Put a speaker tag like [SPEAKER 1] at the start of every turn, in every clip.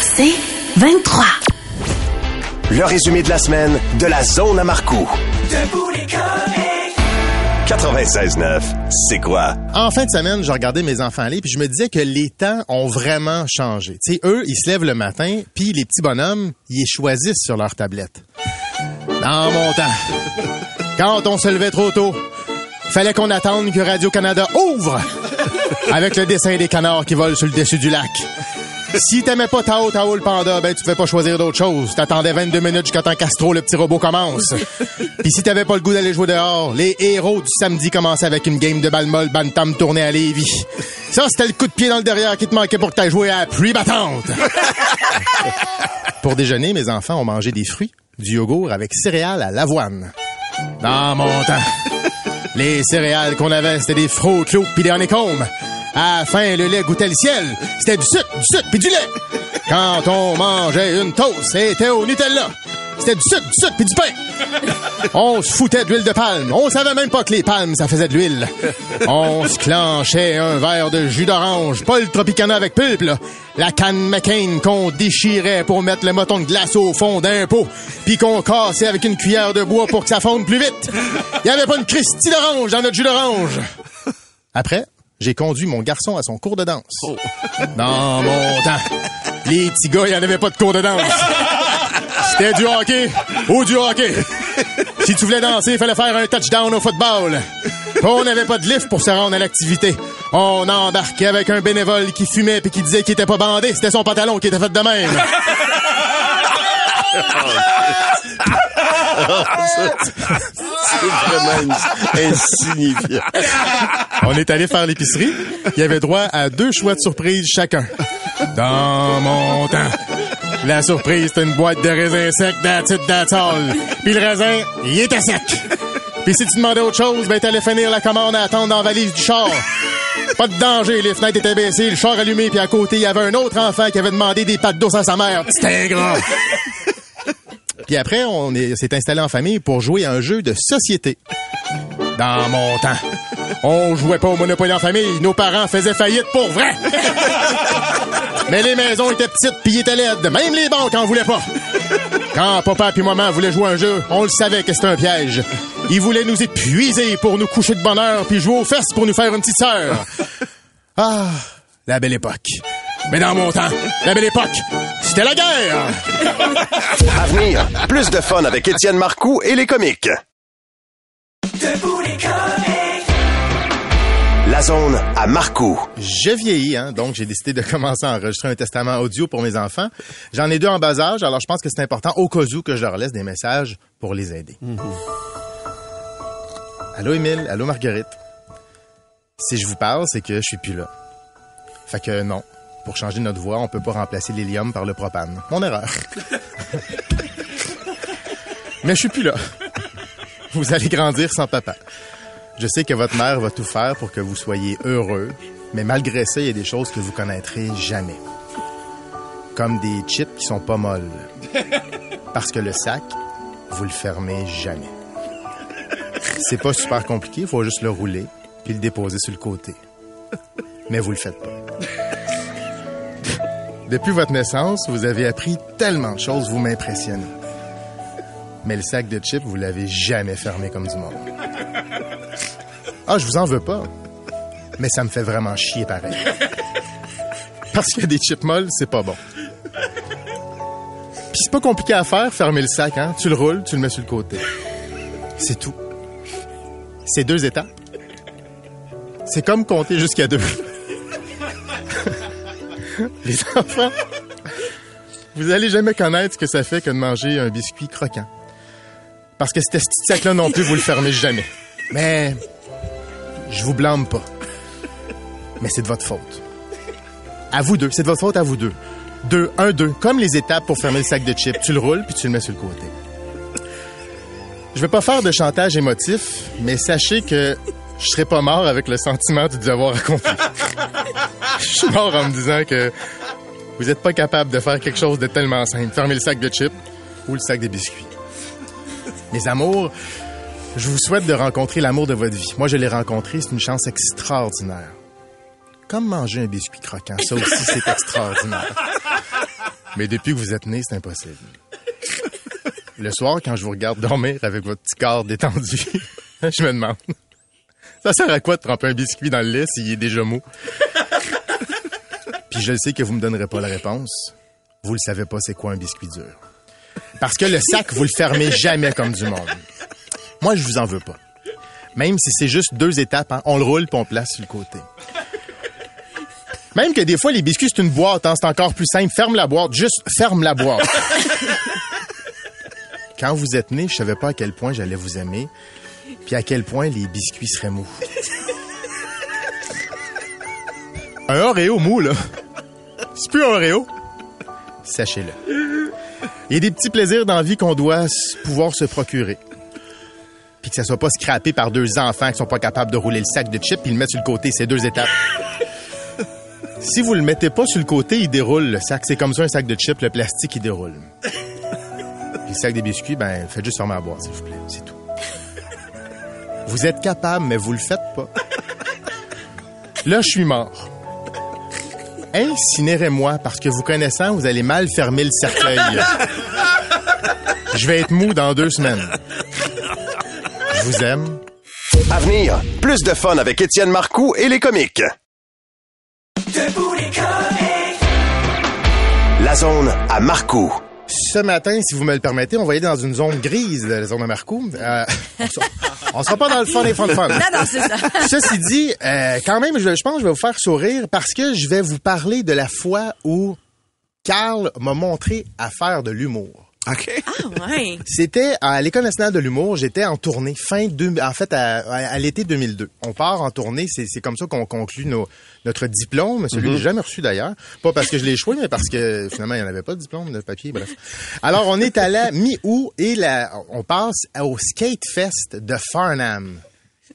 [SPEAKER 1] C'est 23.
[SPEAKER 2] Le résumé de la semaine de la zone à Marcoux. 96.9, c'est quoi?
[SPEAKER 3] En fin de semaine, je regardais mes enfants aller, puis je me disais que les temps ont vraiment changé. Tu sais, eux, ils se lèvent le matin, puis les petits bonhommes, ils les choisissent sur leur tablette. Dans mon temps, quand on se levait trop tôt, fallait qu'on attende que Radio-Canada ouvre avec le dessin des canards qui volent sur le dessus du lac. Si t'aimais pas Tao Tao le panda, ben tu pouvais pas choisir d'autre chose. T'attendais 22 minutes jusqu'à temps qu'Astro le petit robot commence. Puis si t'avais pas le goût d'aller jouer dehors, les héros du samedi commençaient avec une game de balle molle bantam tournée à Lévis. Ça, c'était le coup de pied dans le derrière qui te manquait pour que t'ailles jouer à la pluie battante. pour déjeuner, mes enfants ont mangé des fruits, du yogourt avec céréales à l'avoine. Dans mon temps, les céréales qu'on avait, c'était des Fruit Loops pis des honeycombs. À la fin, le lait goûtait le ciel. C'était du sucre, du sucre puis du lait. Quand on mangeait une toast, c'était au Nutella. C'était du sucre, du sucre puis du pain. On se foutait d'huile de palme. On savait même pas que les palmes, ça faisait de l'huile. On se clenchait un verre de jus d'orange, pas le Tropicana avec pulpe. La canne McCain qu'on déchirait pour mettre le moton de glace au fond d'un pot, puis qu'on cassait avec une cuillère de bois pour que ça fonde plus vite. Il y avait pas une Christie d'orange dans notre jus d'orange. Après, j'ai conduit mon garçon à son cours de danse. Dans mon temps, les petits gars, il n'y en avait pas de cours de danse. C'était du hockey ou du hockey. Si tu voulais danser, il fallait faire un touchdown au football. On n'avait pas de lift pour se rendre à l'activité. On embarquait avec un bénévole qui fumait puis qui disait qu'il était pas bandé. C'était son pantalon qui était fait de même.
[SPEAKER 2] C'est vraiment insignifiant.
[SPEAKER 3] On est allé faire l'épicerie. Il y avait droit à deux choix de surprise chacun. Dans mon temps. La surprise, c'était une boîte de that's it, that's all. Puis le raisin, il était sec. Puis si tu demandais autre chose, ben t'allais finir la commande à attendre dans la valise du char. Pas de danger, les fenêtres étaient baissées, le char allumé, puis à côté, il y avait un autre enfant qui avait demandé des pâtes d'eau à sa mère. C'était ingrat. Puis après, on est- s'est installé en famille pour jouer à un jeu de société. Dans mon temps, on jouait pas au Monopoly en famille. Nos parents faisaient faillite pour vrai. Mais les maisons étaient petites pis ils étaient laides. Même les banques en voulaient pas. Quand papa puis maman voulaient jouer à un jeu, on le savait que c'était un piège. Ils voulaient nous épuiser pour nous coucher de bonne heure puis jouer aux fesses pour nous faire une petite sœur. Ah, la belle époque. Mais dans mon temps, la belle époque, c'était la guerre.
[SPEAKER 2] À venir, plus de fun avec Étienne Marcoux et les comiques. La zone à Marcoux.
[SPEAKER 3] Je vieillis, hein, donc j'ai décidé de commencer à enregistrer un testament audio pour mes enfants. J'en ai deux en bas âge, alors je pense que c'est important au cas où que je leur laisse des messages pour les aider. Allô Émile, allô Marguerite? Si je vous parle, c'est que je suis plus là. Fait que non, pour changer notre voix, on peut pas remplacer l'hélium par le propane. Mon erreur. Mais je suis plus là. Vous allez grandir sans papa. Je sais que votre mère va tout faire pour que vous soyez heureux, mais malgré ça, il y a des choses que vous connaîtrez jamais. Comme des chips qui sont pas molles. Parce que le sac, vous le fermez jamais. C'est pas super compliqué, il faut juste le rouler puis le déposer sur le côté. Mais vous le faites pas. Depuis votre naissance, vous avez appris tellement de choses, vous m'impressionnez. Mais le sac de chips, vous l'avez jamais fermé comme du monde. Ah, je vous en veux pas. Mais ça me fait vraiment chier pareil. Parce que des chips molles, c'est pas bon. Puis c'est pas compliqué à faire, fermer le sac, hein. Tu le roules, tu le mets sur le côté. C'est tout. C'est deux étapes. C'est comme compter jusqu'à deux. Les enfants, vous allez jamais connaître ce que ça fait que de manger un biscuit croquant. Parce que ce petit sac-là non plus, vous le fermez jamais. Mais je vous blâme pas. Mais c'est de votre faute. À vous deux. C'est de votre faute à vous deux. Deux, un, deux. Comme les étapes pour fermer le sac de chips. Tu le roules, puis tu le mets sur le côté. Je vais pas faire de chantage émotif, mais sachez que je serai pas mort avec le sentiment du devoir accompli. Je suis mort en me disant que vous êtes pas capable de faire quelque chose de tellement simple. Fermer le sac de chips ou le sac de biscuits. Mes amours, je vous souhaite de rencontrer l'amour de votre vie. Moi, je l'ai rencontré, c'est une chance extraordinaire. Comme manger un biscuit croquant, ça aussi, c'est extraordinaire. Mais depuis que vous êtes né, c'est impossible. Le soir, quand je vous regarde dormir avec votre petit corps détendu, je me demande, ça sert à quoi de tremper un biscuit dans le lait s'il est déjà mou? Puis je sais que vous me donnerez pas la réponse. Vous le savez pas c'est quoi un biscuit dur. Parce que le sac, vous le fermez jamais comme du monde. Moi, je vous en veux pas. Même si c'est juste deux étapes, hein, on le roule puis on place sur le côté. Même que des fois, les biscuits, c'est une boîte, hein, c'est encore plus simple. Ferme la boîte, juste ferme la boîte. Quand vous êtes né, je savais pas à quel point j'allais vous aimer, puis à quel point les biscuits seraient mous. Un Oreo mou, là. C'est plus un Oreo. Sachez-le. Il y a des petits plaisirs dans la vie qu'on doit pouvoir se procurer. Puis que ça soit pas scrappé par deux enfants qui sont pas capables de rouler le sac de chips puis le mettre sur le côté, c'est deux étapes. si vous le mettez pas sur le côté, il déroule le sac. C'est comme ça un sac de chips, le plastique il déroule. Puis le sac des biscuits, ben faites juste fermer la boîte, s'il vous plaît, c'est tout. Vous êtes capable, mais vous le faites pas. Là, je suis mort. Incinérez-moi, parce que vous connaissant, vous allez mal fermer le cercueil. Je vais être mou dans deux semaines. Je vous aime.
[SPEAKER 2] À venir, plus de fun avec Étienne Marcoux et les comiques. La zone à Marcoux.
[SPEAKER 3] Ce matin, si vous me le permettez, on va aller dans une zone grise de la zone de Marcoux. Euh, on, sera, pas dans le fun et fun fun.
[SPEAKER 4] Non, non, c'est ça.
[SPEAKER 3] Ceci dit, euh, quand même, je, je pense que je vais vous faire sourire parce que je vais vous parler de la fois où Carl m'a montré à faire de l'humour.
[SPEAKER 5] OK.
[SPEAKER 4] Ah, ouais.
[SPEAKER 3] C'était à l'École nationale de l'humour. J'étais en tournée fin deux, en fait à, à- à l'été 2002. On part en tournée. C'est comme ça qu'on conclut nos, notre diplôme. Celui que j'ai jamais reçu d'ailleurs. Pas parce que je l'ai échoué, mais parce que finalement il n'y en avait pas de diplôme de papier. Bref. Alors on est à la mi-août et la, on passe au Skate Fest de Farnham.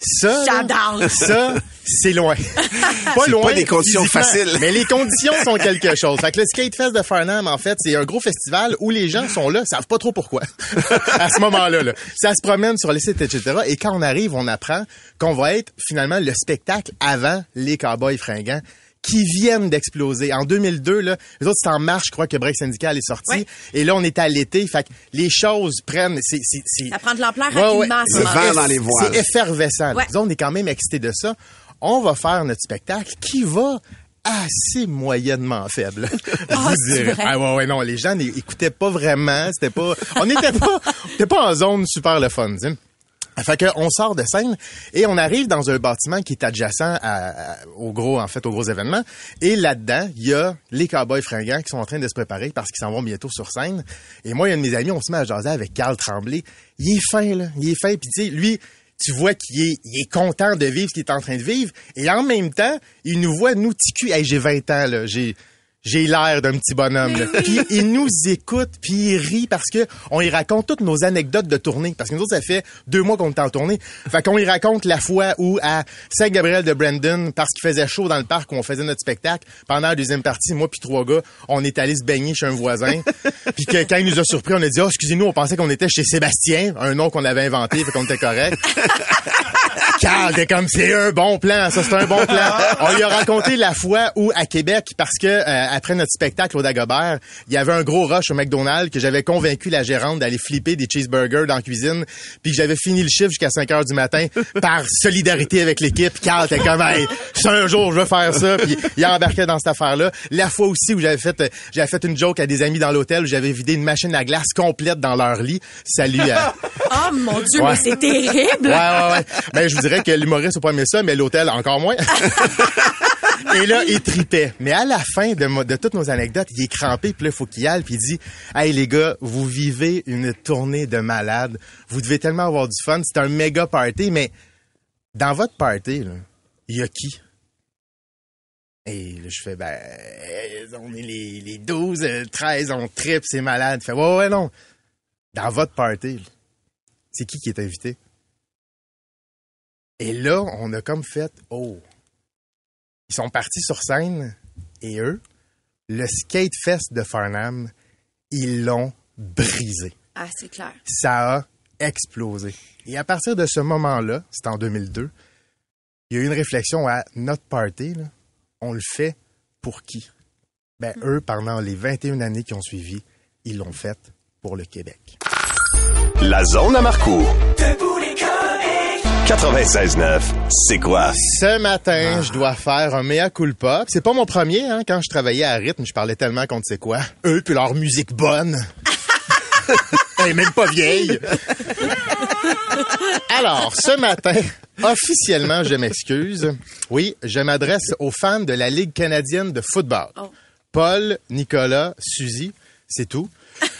[SPEAKER 3] Ça, là, ça, c'est loin. Pas loin.
[SPEAKER 5] pas des conditions faciles.
[SPEAKER 3] Mais les conditions sont quelque chose. Fait que le Skate Fest de Farnham, en fait, c'est un gros festival où les gens sont là, savent pas trop pourquoi. à ce moment-là, là. Ça se promène sur les sites, etc. Et quand on arrive, on apprend qu'on va être finalement le spectacle avant les Cowboys fringants qui viennent d'exploser. En 2002, là, les autres, c'est en mars, je crois que Break Syndical est sorti.
[SPEAKER 4] Ouais.
[SPEAKER 3] Et là, on est à l'été. Fait que les choses prennent... c'est c'est- c'est-
[SPEAKER 4] Ça prend de l'ampleur
[SPEAKER 3] Ouais, ouais.
[SPEAKER 4] rapidement, ce
[SPEAKER 5] Le vent dans les voiles.
[SPEAKER 3] C'est effervescent.
[SPEAKER 4] Ouais.
[SPEAKER 3] On est quand même excités de ça. On va faire notre spectacle qui va assez moyennement faible. Je vous
[SPEAKER 4] vrai?
[SPEAKER 3] Ah ouais, ouais, non, les gens n'écoutaient pas vraiment. C'était pas, on n'était pas, on était pas en zone super le fun. Fait on sort de scène et on arrive dans un bâtiment qui est adjacent à- au gros, en fait, au gros événement. Et là-dedans, il y a les cowboys fringants qui sont en train de se préparer parce qu'ils s'en vont bientôt sur scène. Et moi, il y a un de mes amis, on se met à jaser avec Carl Tremblay. Il est fin, là. Il est fin. Puis tu sais, lui, tu vois qu'il est, il est content de vivre ce qu'il est en train de vivre. Et en même temps, il nous voit, nous, ticu. Hey, j'ai 20 ans, là. J'ai, j'ai l'air d'un petit bonhomme. Puis il nous écoute, puis il rit parce que on y raconte toutes nos anecdotes de tournée. Parce que nous autres, ça fait deux mois qu'on est en tournée. Fait qu'on y raconte la fois où à Saint-Gabriel de Brandon, parce qu'il faisait chaud dans le parc où on faisait notre spectacle, pendant la deuxième partie, moi puis trois gars, on est allé se baigner chez un voisin. puis que quand il nous a surpris, on a dit « Oh, excusez-nous, on pensait qu'on était chez Sébastien, un nom qu'on avait inventé, fait qu'on était correct. » Carl, t'es comme c'est un bon plan, ça c'est un bon plan. On lui a raconté la fois où à Québec, parce que euh, après notre spectacle au Dagobert, il y avait un gros rush au McDonald's que j'avais convaincu la gérante d'aller flipper des cheeseburgers dans la cuisine, puis que j'avais fini le chiffre jusqu'à 5 heures du matin par solidarité avec l'équipe. Carl, t'es comme hey, c'est un jour je veux faire ça, puis il embarquait dans cette affaire-là. La fois aussi où j'avais fait j'avais fait une joke à des amis dans l'hôtel où j'avais vidé une machine à glace complète dans leur lit. Salut à
[SPEAKER 4] Oh mon Dieu,
[SPEAKER 3] Ouais.
[SPEAKER 4] mais c'est terrible.
[SPEAKER 3] Ouais, ouais, ouais. Ben, je vous dirais que l'humoriste n'a pas aimé ça, mais l'hôtel encore moins. Et là, il tripait. Mais à la fin de, toutes nos anecdotes, il est crampé, puis là, il faut qu'il y aille, puis il dit « Hey, les gars, vous vivez une tournée de malades. Vous devez tellement avoir du fun. C'est un méga party, mais dans votre party, il y a qui? Et là, je fais, ben, euh, on est les, les 12, euh, 13, on tripe, c'est malade. Il fait, ouais, ouais, non. Dans votre party, c'est qui qui est invité? Et là, on a comme fait, oh. Ils sont partis sur scène, et eux, le Skate Fest de Farnham, ils l'ont brisé.
[SPEAKER 4] Ah, c'est clair.
[SPEAKER 3] Ça a explosé. Et à partir de ce moment-là, c'était en 2002, il y a eu une réflexion à notre party, là, on le fait pour qui? Ben, eux, pendant les 21 années qui ont suivi, ils l'ont fait pour le Québec.
[SPEAKER 2] La zone à Marco. 96.9, c'est quoi?
[SPEAKER 3] Ce matin, je dois faire un mea culpa. C'est pas mon premier, hein. Quand je travaillais à rythme, je parlais tellement ne sait quoi? Eux, puis leur musique bonne. Elle est même pas vieille. Alors, ce matin, officiellement, je m'excuse. Oui, je m'adresse aux fans de la Ligue canadienne de football.
[SPEAKER 4] Oh.
[SPEAKER 3] Paul, Nicolas, Suzy, c'est tout.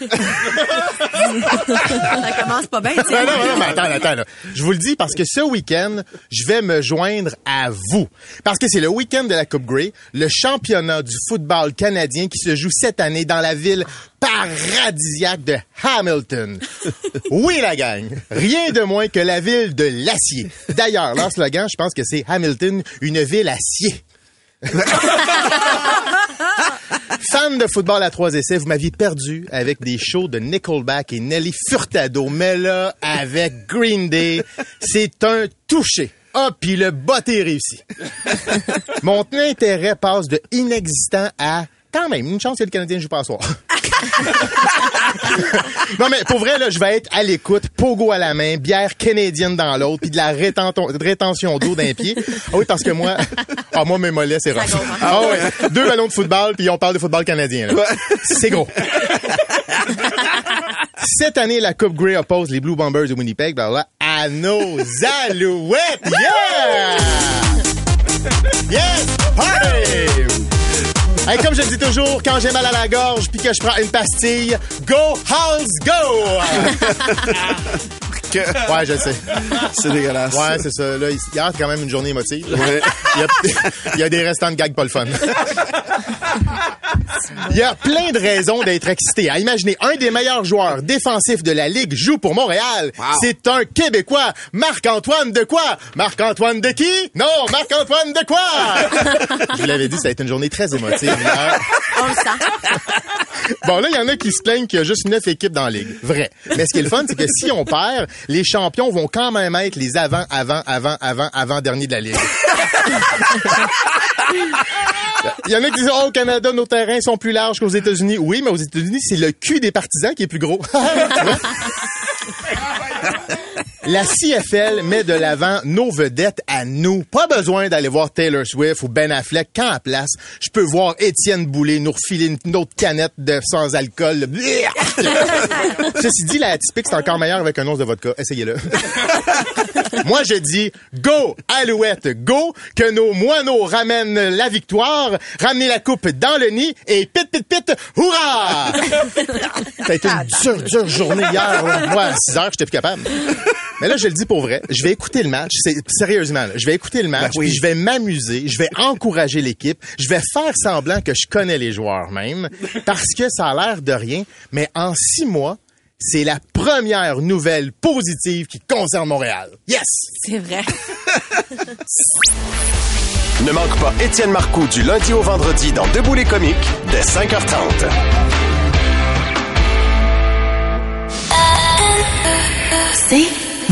[SPEAKER 4] Ça commence pas bien,
[SPEAKER 3] Non,
[SPEAKER 4] tiens.
[SPEAKER 3] non, non, mais attends, attends. là. Je vous le dis parce que ce week-end, je vais me joindre à vous. Parce que c'est le week-end de la Coupe Grey, le championnat du football canadien qui se joue cette année dans la ville paradisiaque de Hamilton. Oui, la gang. Rien de moins que la ville de l'acier. D'ailleurs, leur slogan, je pense que c'est Hamilton, une ville acier. Fan de football à trois essais, vous m'aviez perdu avec des shows de Nickelback et Nelly Furtado. Mais là, avec Green Day, c'est un touché. Ah, puis le botté réussi. Mon intérêt passe de inexistant à quand même une chance que le Canadien joue pas ce soir. non mais pour vrai là, je vais être à l'écoute, pogo à la main, bière canadienne dans l'autre, puis de la rétention d'eau d'un pied. Ah oui parce que moi, ah moi mes mollets c'est rough.
[SPEAKER 4] Gonfle.
[SPEAKER 3] Ah ouais, deux ballons de football puis on parle de football canadien. là. C'est gros. Cette année, la Coupe Grey oppose les Blue Bombers de Winnipeg ben là, à nos Alouettes. Yeah! Yes! Party! Hey, comme je le dis toujours, quand j'ai mal à la gorge puis que je prends une pastille, go Halls go! ouais, je sais.
[SPEAKER 5] C'est dégueulasse.
[SPEAKER 3] Ouais, c'est ça. Là, hier, c'était quand même une journée émotive. Il, y a, il y a des restants de gags pas le fun. Il y a plein de raisons d'être excité. hein. Imaginez, un des meilleurs joueurs défensifs de la Ligue joue pour Montréal. C'est un Québécois. Marc-Antoine de quoi? Marc-Antoine de qui? Non, Marc-Antoine de quoi? Je vous l'avais dit, ça a été une journée très émotive.
[SPEAKER 4] On le sent.
[SPEAKER 3] Bon, là, il y en a qui se plaignent qu'il y a juste neuf équipes dans la ligue. Vrai. Mais ce qui est le fun, c'est que si on perd, les champions vont quand même être les avant, avant, avant, avant, avant derniers de la ligue. Il y en a qui disent, oh, au Canada, nos terrains sont plus larges qu'aux États-Unis. Oui, mais aux États-Unis, c'est le cul des partisans qui est plus gros. La CFL met de l'avant nos vedettes à nous. Pas besoin d'aller voir Taylor Swift ou Ben Affleck quand à place. Je peux voir Étienne Boulay nous refiler une autre canette de sans alcool. Ceci dit, la atypique, c'est encore meilleur avec un once de vodka. Essayez-le. Moi, je dis go, Alouette, go, que nos moineaux ramènent la victoire, ramenez la coupe dans le nid et pit, pit, pit, hurrah! Ça a été une dure, dure journée hier. Moi, à 6 heures, j'étais plus capable. Mais là, je le dis pour vrai. Je vais écouter le match. C'est, sérieusement, là, je vais écouter le match.
[SPEAKER 5] Ben oui.
[SPEAKER 3] puis je vais m'amuser. Je vais encourager l'équipe. Je vais faire semblant que je connais les joueurs même. Parce que ça a l'air de rien. Mais en six mois, c'est la première nouvelle positive qui concerne Montréal. Yes!
[SPEAKER 4] C'est vrai.
[SPEAKER 2] Ne manque pas Étienne Marcoux du lundi au vendredi dans Debout les comiques dès 5h30.
[SPEAKER 1] C'est